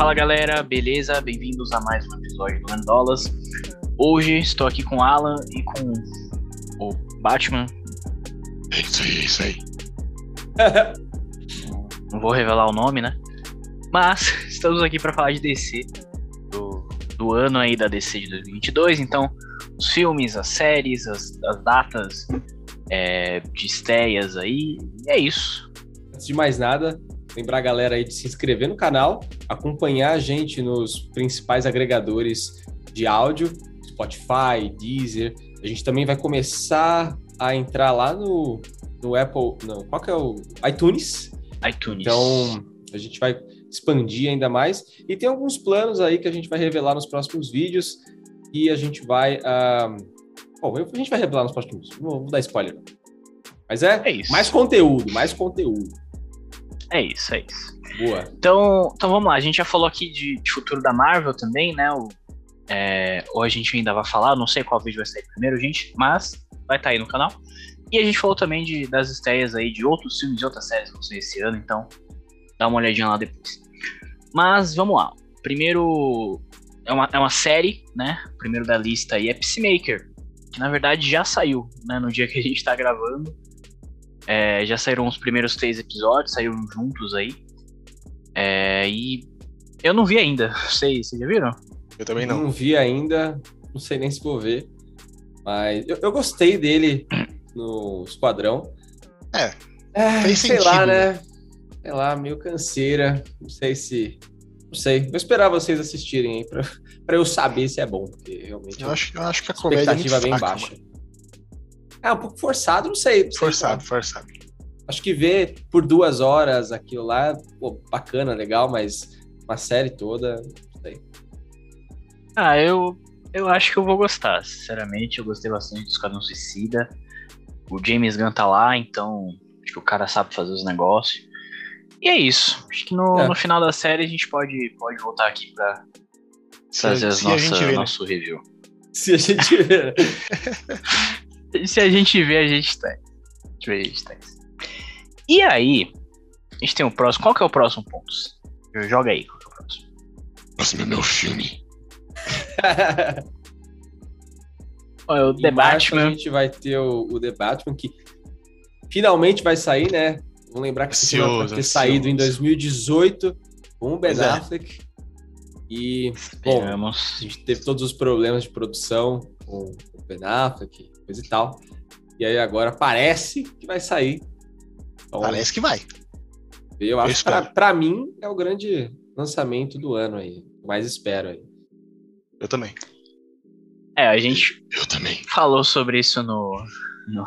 Fala galera, beleza? Bem-vindos a mais um episódio do Mandolas. Hoje estou aqui com o Alan e com o Batman. É isso aí, é isso aí. Não vou revelar o nome, né? Mas estamos aqui para falar de DC, do, do ano aí da DC de 2022. Então, os filmes, as séries, as, as datas é, de estreias aí. E é isso. Antes de mais nada, lembrar a galera aí de se inscrever no canal, acompanhar a gente nos principais agregadores de áudio, Spotify, Deezer. A gente também vai começar a entrar lá no, no Apple, não, qual que é o iTunes. iTunes. Então, a gente vai expandir ainda mais. E tem alguns planos aí que a gente vai revelar nos próximos vídeos. E a gente vai. Uh... Bom, a gente vai revelar nos próximos vídeos. Não vou dar spoiler. Mas é, É isso. mais conteúdo, mais conteúdo. É isso, é isso. Boa. Então, então vamos lá, a gente já falou aqui de, de futuro da Marvel também, né? O, é, ou a gente ainda vai falar, não sei qual vídeo vai sair primeiro, gente, mas vai estar aí no canal. E a gente falou também de, das estreias aí de outros filmes e outras séries que vão sair esse ano, então dá uma olhadinha lá depois. Mas vamos lá. Primeiro é uma, é uma série, né? O primeiro da lista aí é Peacemaker, que na verdade já saiu, né? No dia que a gente tá gravando. É, já saíram os primeiros três episódios, saíram juntos aí. É, e eu não vi ainda. Sei, vocês já viram? Eu também não. Não vi ainda, não sei nem se vou ver. Mas eu, eu gostei dele no Esquadrão. É, É, fez sei sentido, lá, né? né? Sei lá, meio canseira. Não sei se. Não sei. Vou esperar vocês assistirem aí pra, pra eu saber se é bom, porque realmente eu acho, eu acho que a comédia é expectativa é bem fraca, baixa. mano. É um pouco forçado, não sei. não sei Forçado, forçado. Acho que ver por duas horas aquilo lá, pô, bacana, legal, mas uma série toda, não sei. Ah, eu, eu acho que eu vou gostar. Sinceramente, eu gostei bastante do Esquadrão Suicida. O James Gunn tá lá, então acho que o cara sabe fazer os negócios. E é isso. Acho que no, É. no final da série a gente pode, pode voltar aqui pra Se, trazer as se nossa, né? nosso review. Se a gente ver. Se a gente vê, a gente tem. Deixa eu ver, a gente tem. E aí, a gente tem o próximo. Qual que é o próximo ponto? Joga aí, qual que é o próximo? Próximo é meu filme. Olha, o The Batman. A gente vai ter o, o The Batman, que finalmente vai sair, né? Vamos lembrar que esse filme vai Ansioso, ter saído em ansioso. 2018 com o Ben Pois é. Affleck. E, bom, a Esperamos. gente teve todos os problemas de produção com o Ben Affleck, coisa e tal. E aí agora parece que vai sair. Então, Parece que vai. eu acho que pra mim é o grande lançamento do ano aí. Mais espero aí. Eu também. É, a gente Eu também. falou sobre isso no, no,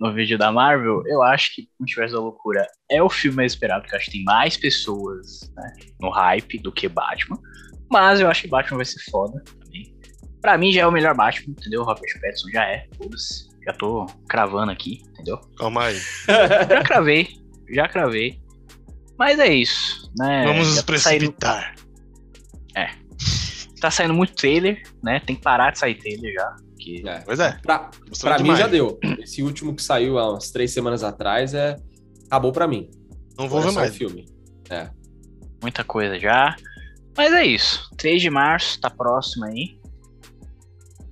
no vídeo da Marvel. Eu acho que Multiverso da Loucura é o filme mais esperado, porque eu acho que tem mais pessoas né, no hype do que Batman. Mas eu acho que Batman vai ser foda também. Pra mim já é o melhor Batman, entendeu? Robert Pattinson já é, foda-se. Já tô cravando aqui, entendeu? Calma aí. Já cravei, já cravei. Mas é isso, né? Vamos nos Já tá saindo- precipitar. tá saindo muito trailer, né? Tem que parar de sair trailer já. Porque É. Pois é. Pra, pra mim já deu. Esse último que saiu há umas três semanas atrás é acabou pra mim. Não vou Agora é ver mais. o filme. muita coisa já. Mas é isso. 3 de março, tá próximo aí.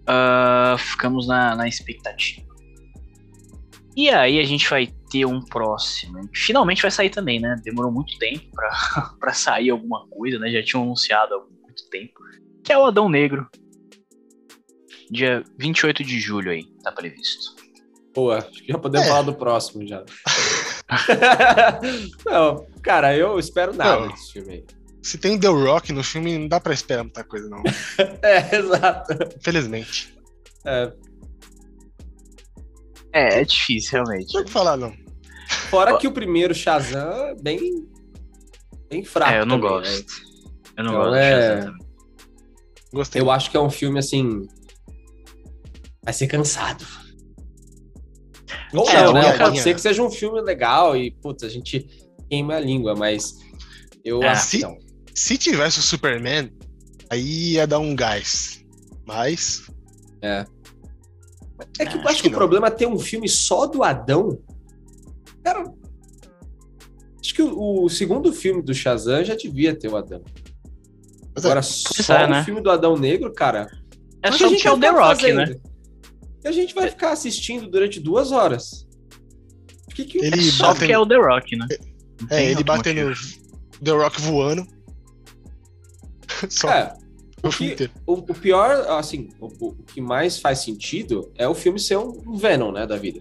Ah, ficamos na, na expectativa. E aí a gente vai ter um próximo. Finalmente vai sair também, né? Demorou muito tempo pra, pra sair alguma coisa, né? Já tinham anunciado há muito tempo. Que é o Adão Negro. Dia 28 de julho aí, tá previsto. Pô, acho que já podemos É. falar do próximo já. não, cara, eu espero nada Não. desse filme aí. Se tem The Rock no filme, não dá pra esperar muita coisa, não. É, exato. Infelizmente. É, É, é difícil, realmente. Não tem o que falar, não. fora que o primeiro Shazam é bem, bem fraco. É, eu não também, né? gosto. Eu não Então, gosto é- Shazam também. Gostei. Eu acho que é um filme assim. Vai ser cansado. Ou É, não, né? Pode piadinha. ser que seja um filme legal e, putz, a gente queima a língua, mas eu É. acho que Se- tivesse o Superman, aí ia dar um gás. Mas. É que eu Acho acho que que o problema é ter um filme só do Adão. Cara, acho que o, o segundo filme do Shazam já devia ter o Adão. Pois é. Agora, só é, o né? filme do Adão Negro, cara. É que só a gente porque é o vai The ficar Rock, né? fazendo? E a gente vai ficar assistindo durante duas horas. Que que Ele Só bate porque é o The Rock, né? É, ele batendo motivo. The Rock voando. Só É, o que- o, o pior, assim, o, o que mais faz sentido é o filme ser um Venom, né, da vida.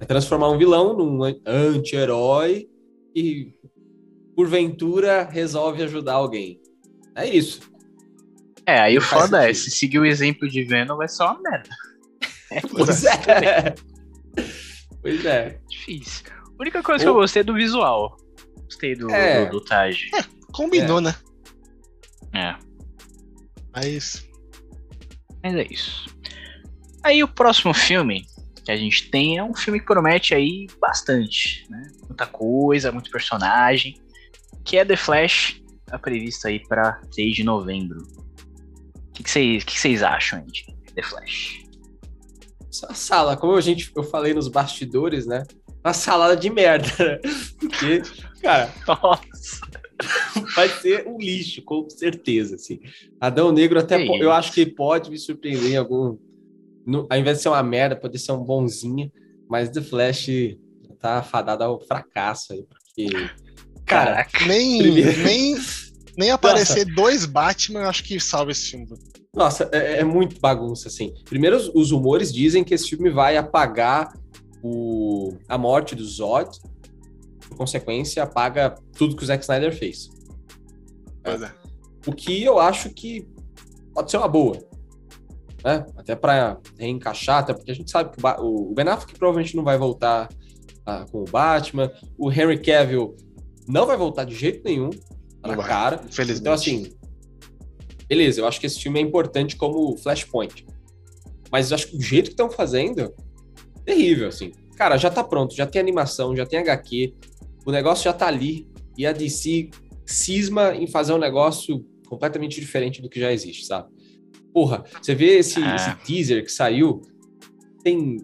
É transformar um vilão num an- anti-herói e, porventura, resolve ajudar alguém. É isso. É, aí o foda é, se seguir o exemplo de Venom, vai ser uma merda. É Pois é. pois é. difícil. A única coisa que eu gostei é do visual. Gostei do, É. do, do Taj. Combinou, né? É, Mas. mas é isso. Aí o próximo filme que a gente tem é um filme que promete aí bastante, né? Muita coisa, muito personagem. Que é The Flash, tá previsto aí pra 3 de novembro. O que vocês que que vocês acham aí de The Flash? Essa sala, como a gente, eu falei nos bastidores, né? Uma salada de merda. né? Porque, cara, Nossa. Vai ser um lixo, com certeza, assim. Adão Negro até isso. eu acho que pode me surpreender em algum no, ao invés de ser uma merda, poder ser um bonzinho, mas The Flash tá fadado ao fracasso aí, porque cara, Caraca. Nem, Primeiro- nem, nem aparecer dois Batman, eu acho que salva esse filme. nossa, é, é muito bagunça assim. Primeiro os, os rumores dizem que esse filme vai apagar o, a morte do Zod, por consequência, apaga tudo que o Zack Snyder fez. Pois é. O que eu acho que pode ser uma boa. Né? Até para reencaixar, até porque a gente sabe que o Ben Affleck provavelmente não vai voltar ah, com o Batman. O Henry Cavill não vai voltar de jeito nenhum. Tá na vai, cara. Infelizmente. Então, assim, beleza, eu acho que esse filme é importante como Flashpoint. Mas eu acho que o jeito que estão fazendo, terrível, assim. Cara, já tá pronto, já tem animação, já tem HQ, o negócio já tá ali, e a DC cisma em fazer um negócio completamente diferente do que já existe, sabe? Porra, você vê esse, É. esse teaser que saiu, tem.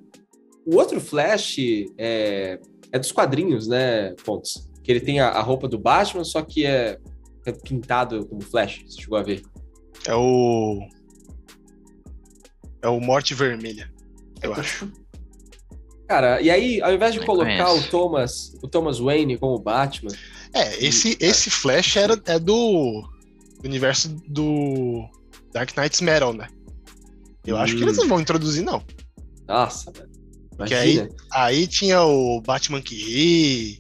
O outro Flash é, é dos quadrinhos, né, Pontes? Que ele tem a, a roupa do Batman, só que é, é pintado como Flash, você chegou a ver. É o. É o Morte Vermelha, eu acho. Cara, e aí, ao invés de Nem colocar conheço. o Thomas, o Thomas Wayne como Batman, É, esse, esse Flash era, é do universo do Dark Knights Metal, né? Eu acho que Hum. eles não vão introduzir, não. nossa, velho. Porque Imagina. Aí tinha o Batman que ri.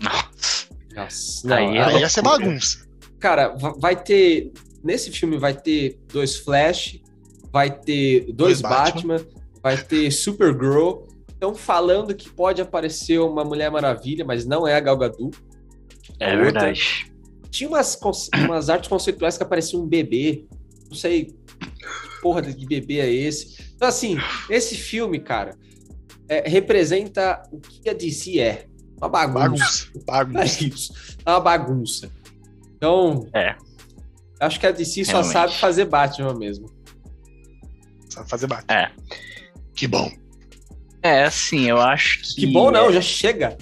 Nossa. Não, Aí é Aí ia ser bagunça. Cara, va- vai ter. Nesse filme vai ter dois Flash, vai ter dois, Dois Batman, Batman. vai ter Supergirl. Estão falando que pode aparecer uma Mulher Maravilha, mas não é a Gal Gadot. É outra. verdade. Tinha umas, umas artes conceituais que aparecia um bebê. Não sei que porra de bebê é esse. Então, assim, esse filme, cara, é, representa o que a DC é. Uma bagunça. Bagunça. É Bagunça. isso. É uma bagunça. Então. É. Acho que a DC só Realmente. sabe fazer Batman mesmo. Sabe fazer Batman. É. Que bom. É, assim, eu acho que. Que bom, não, já chega.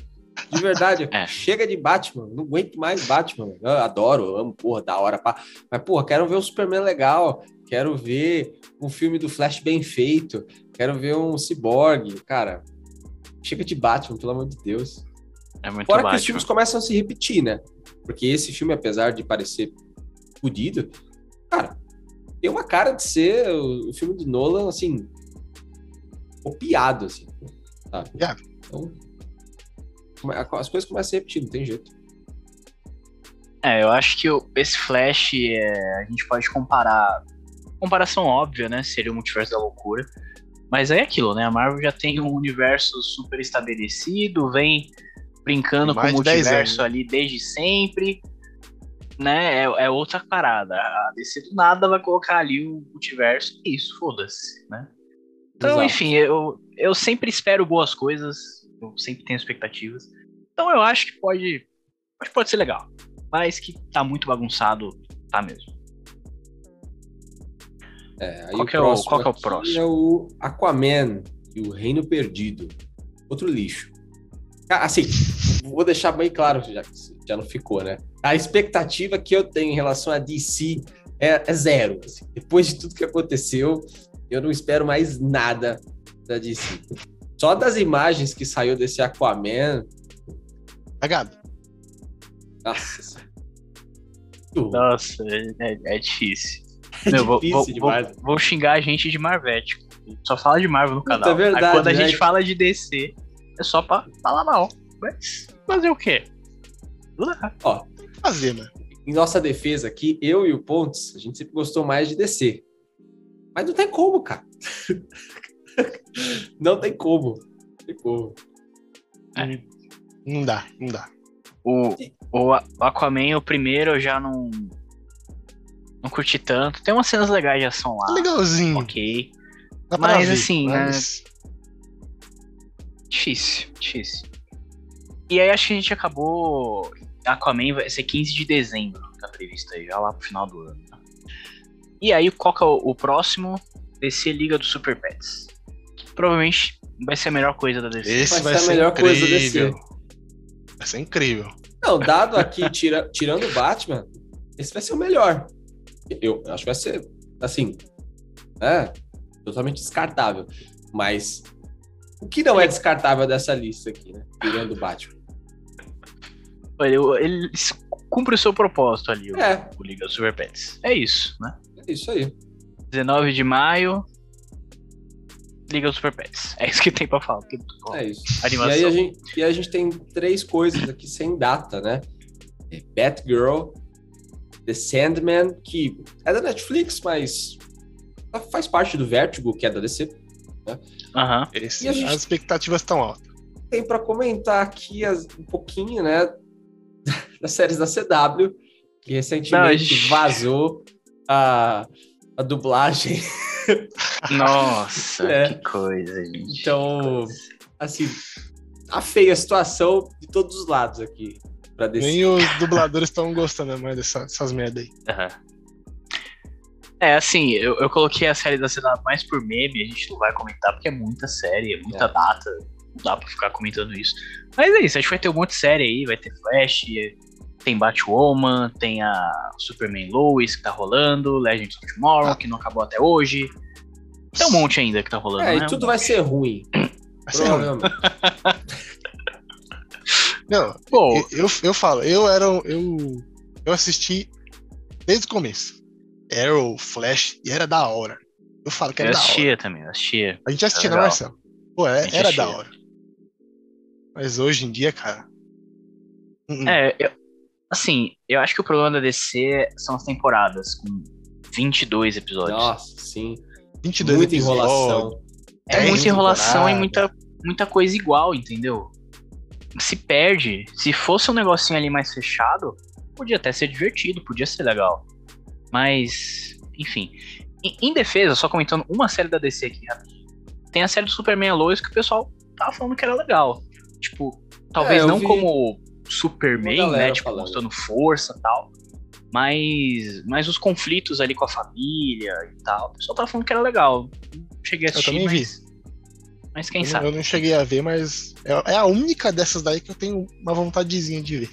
De verdade, É. chega de Batman. Não aguento mais Batman. Eu adoro, eu amo, porra, da hora. Pá. Mas, porra, quero ver um Superman legal. Quero ver um filme do Flash bem feito. Quero ver um Cyborg. Cara, chega de Batman, pelo amor de Deus. É muito Fora que os Batman. filmes começam a se repetir, né? Porque esse filme, apesar de parecer fodido, cara, tem uma cara de ser o, filme do Nolan, assim, copiado, assim, sabe? Copiado. Então, come- as coisas começam a se repetir, não tem jeito. É, eu acho que o- esse Flash, é, a gente pode comparar. Comparação óbvia, né? Seria o multiverso da loucura. Mas é aquilo, né? A Marvel já tem um universo super estabelecido, vem brincando com o de 10 multiverso ali desde sempre. Né? É, é outra parada. A DC do nada vai colocar ali o multiverso. E isso, foda-se, né? Então, Exato. enfim, eu, eu sempre espero boas coisas. Eu sempre tenho expectativas. Então eu acho que pode. Acho que pode ser legal. Mas que tá muito bagunçado, tá mesmo. É, aí Qual que é o- próximo qual que é o próximo? É o Aquaman e o Reino Perdido. Outro lixo. Assim, vou deixar bem claro, já, que já não ficou, né? A expectativa que eu tenho em relação a DC é, é zero. assim. Depois de tudo que aconteceu, eu não espero mais nada da DC. Só das imagens que saiu desse Aquaman. Cagado. Nossa. senhora. Nossa, é, é difícil. É Meu, vou, difícil vou- demais. vou- vou xingar a gente de Marvete. Só fala de Marvel no Puta, canal. é verdade, Aí quando a né? gente fala de DC, é só pra falar mal. Mas fazer o quê? Não dá. Fazer, mano. Em nossa defesa aqui, eu e o Pontes, a gente sempre gostou mais de DC. Mas não tem como, cara. não tem como. Não tem como. Não dá, não dá. O, o Aquaman, o primeiro, eu já não. Não curti tanto. Tem umas cenas legais de ação lá. legalzinho. Ok. Dá Mas, ver, assim, né? mas... Difícil, difícil. E aí acho que a gente acabou. Aquaman vai ser 15 de dezembro, tá previsto aí, já lá pro final do ano. né? E aí, qual que é o, o próximo? DC Liga dos Super Pets. Provavelmente vai ser a melhor coisa da DC. Esse Vai vai, ser a melhor coisa incrível. desse. Vai ser incrível. Não, dado aqui, tira- tirando o Batman, esse vai ser o melhor. Eu acho que vai ser, assim, é, totalmente descartável. Mas o que não é descartável dessa lista aqui, né? Tirando o Batman. Ele, ele cumpre o seu propósito ali, o, É, o Liga dos Super Pets. É isso, né? é isso aí. 19 de maio, Liga dos Super Pets. É isso que tem pra falar. porque, ó, É isso. Animação. E aí, a gente, e a gente tem três coisas aqui sem data, né? É Batgirl, The Sandman, que é da Netflix, mas faz parte do Vertigo, que é da DC. Esse, E a gente- As expectativas estão altas. Tem para comentar aqui as- um pouquinho, né, das séries da CW, que recentemente Não, gente- vazou a, a dublagem. Nossa, É. que coisa, gente. Então, assim, tá feia a situação de todos os lados aqui. Nem os dubladores estão gostando mais dessa- dessas merda aí. Aham. É, assim, eu, eu coloquei a série da CW mais por meme, a gente não vai comentar porque é muita série, é muita É. data, não dá pra ficar comentando isso. Mas é isso, a gente vai ter um monte de série aí, vai ter Flash, tem Batwoman, tem a Superman Lois que tá rolando, Legends of Tomorrow, Ah. que não acabou até hoje. Tem um monte ainda que tá rolando, É, né? e tudo vai ser ruim. Vai ser ruim. Não, Pô, eu, eu, eu falo, eu era. Eu, eu assisti desde o começo. Arrow, Flash, e era da hora. Eu falo que eu era da hora. assistia também, eu assistia. A gente assistia, né. Marcelo? Pô, é- A gente era da hora. Mas hoje em dia, cara. hum, hum. É, eu- assim, eu acho que o problema da DC são as temporadas, com 22 episódios. Nossa, sim. 22 Muita episódios. enrolação. É muita enrolação e muita, muita coisa igual, entendeu? Se perde. Se fosse um negocinho ali mais fechado, podia até ser divertido, podia ser legal. Mas, enfim. Em, em defesa, só comentando uma série da DC aqui. Tem a série do Superman Lois que o pessoal tava falando que era legal. Tipo, talvez É, não vi como Superman, né? Tipo, falando. mostrando força e tal. Mas, mas os conflitos ali com a família e tal. O pessoal tava falando que era legal. Cheguei a Eu assistir, também vi. mas, mas quem eu, sabe? eu não cheguei a ver, mas é, é a única dessas daí que eu tenho uma vontadezinha de ver.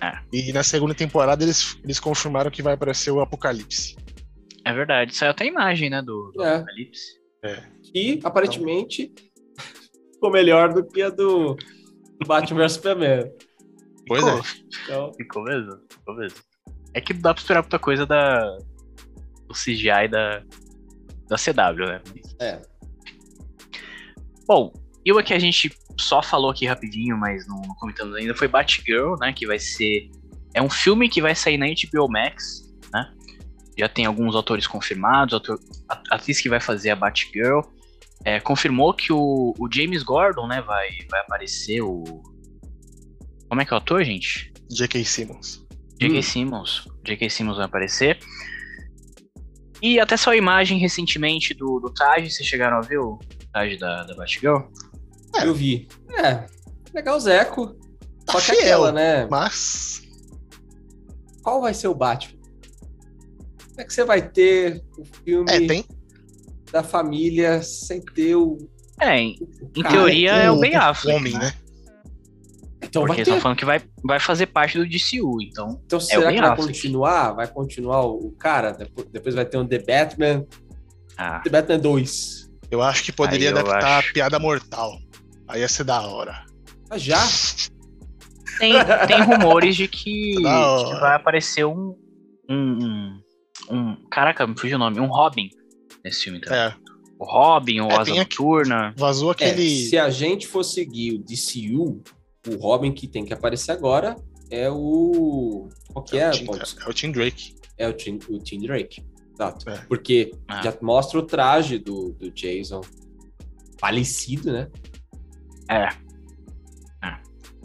É. E na segunda temporada eles, eles confirmaram que vai aparecer o Apocalipse. É verdade. Saiu até a imagem, né, do, do É. Apocalipse. Que aparentemente ficou melhor do que a do, do Batman vs Superman. Pois ficou, é. Então, Ficou mesmo, ficou mesmo. É que dá pra esperar muita coisa da, do CGI da, da CW, né? é. Bom, e o que a gente só falou aqui rapidinho, mas não, não comentamos ainda, foi Batgirl, né? Que vai ser. É um filme que vai sair na HBO Max, né? Já tem alguns autores confirmados, autor, a a atriz que vai fazer a Batgirl. É, confirmou que o, o James Gordon, né, vai, vai aparecer o. Como é que é o ator, gente? J.K. Simmons. J.K. Hum. Simmons. J.K. Simmons vai aparecer. E até só a imagem recentemente do, do traje, vocês chegaram a ver o traje da, da Batgirl? Eu vi. É, legal, Zeco. Tá Só que fiel, aquela, né? Mas. Qual vai ser o Batman? Como é que você vai ter o filme É, tem. da família sem ter o. É, em, em cara, teoria é o Ben o Affleck. Homem, né? né? Então porque vai eles estão ter. falando que vai, vai fazer parte do DCU, então. Então será bem que vai continuar? Vai continuar o cara? Depois, vai ter um The Batman. Ah, The Batman 2. Eu acho que poderia adaptar acho. a piada mortal. Aí ia ser da hora. Ah, já? tem, tem rumores de que, que vai aparecer um, um, um, um- Caraca, me fugiu o nome. Um Robin nesse filme também. É, O Robin, o É, Asa Noturna. vazou É, aquele. se a gente for seguir o DCU, o Robin que tem que aparecer agora é o. Qual que é? é, o Tim, é o Tim Drake. É o Tim, o Tim Drake. Exato. É. Porque Ah. já mostra o traje do, do Jason falecido, né? É,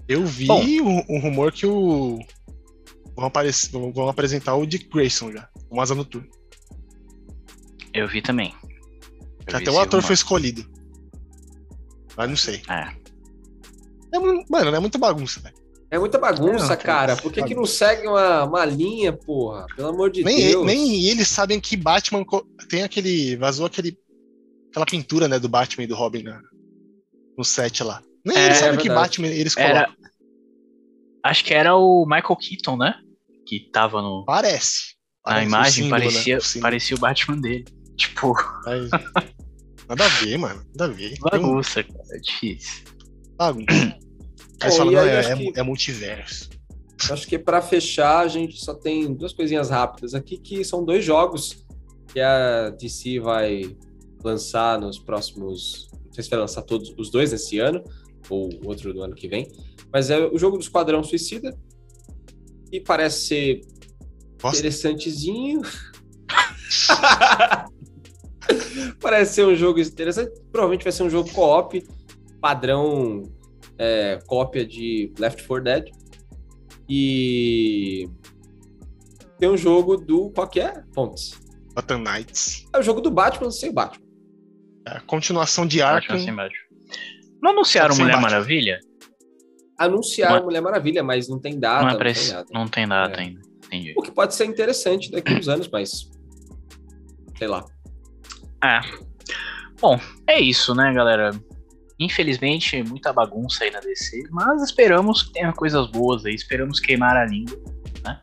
Eu vi Bom. um, um rumor que o. Vão, aparecer, vão apresentar o Dick Grayson já. O Asa Noturno. eu vi também. Eu vi Até o esse ator rumor. foi escolhido. Mas não sei. É. É, mano, não é muita bagunça, velho. É muita bagunça, Não, cara. Por que, que não segue uma, uma linha, porra? Pelo amor de Nem, Deus. nem eles sabem que Batman tem aquele. Vazou aquele. Aquela pintura, né, do Batman e do Robin na- no set lá. Nem É, eles é sabem que verdade. Batman eles Era. colocam. Acho que era o Michael Keaton, né? Que tava no, Parece. na Parece o imagem, símbolo, né, parecia, o símbolo. parecia o Batman dele. Tipo, Mas- Nada a ver, mano. Nada a ver. Tem um bagunça, cara. É difícil. bagunça. Aí Bom, fala, não, aí é, é- que- é multiverso. Acho que para fechar, a gente só tem duas coisinhas rápidas aqui, que são dois jogos que a DC vai lançar nos próximos. Não sei se vai lançar todos os dois nesse ano, ou outro do ano que vem. Mas é o jogo do Esquadrão Suicida. E parece ser Nossa. interessantezinho. parece ser um jogo interessante. Provavelmente vai ser um jogo co-op, padrão é, cópia de Left 4 Dead. E tem um jogo do. Qual que é? Pontes. Gotham Knights. É o jogo do Batman sem o Batman. É a continuação de Arkham. Não anunciaram Sem Mulher Batman. Maravilha? Anunciaram Não é- Mulher Maravilha, mas não tem data, não, é não, tem esse- nada. não tem data É. ainda. Entendi. O que pode ser interessante daqui a uns anos, mas. Sei lá. É. Bom, é isso, né, galera? Infelizmente, muita bagunça aí na DC, mas esperamos que tenha coisas boas aí, esperamos queimar a língua, né?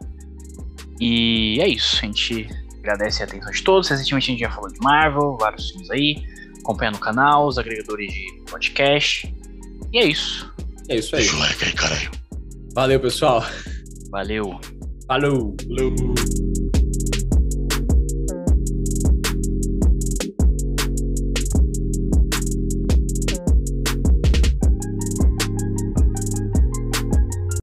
E é isso, a gente agradece a atenção de todos. Recentemente a gente já falou de Marvel, vários filmes aí. Acompanha no canal, os agregadores de podcast. E é isso. É isso aí. Deixa o like aí, caralho. Valeu, pessoal. Valeu. Falou. Falou.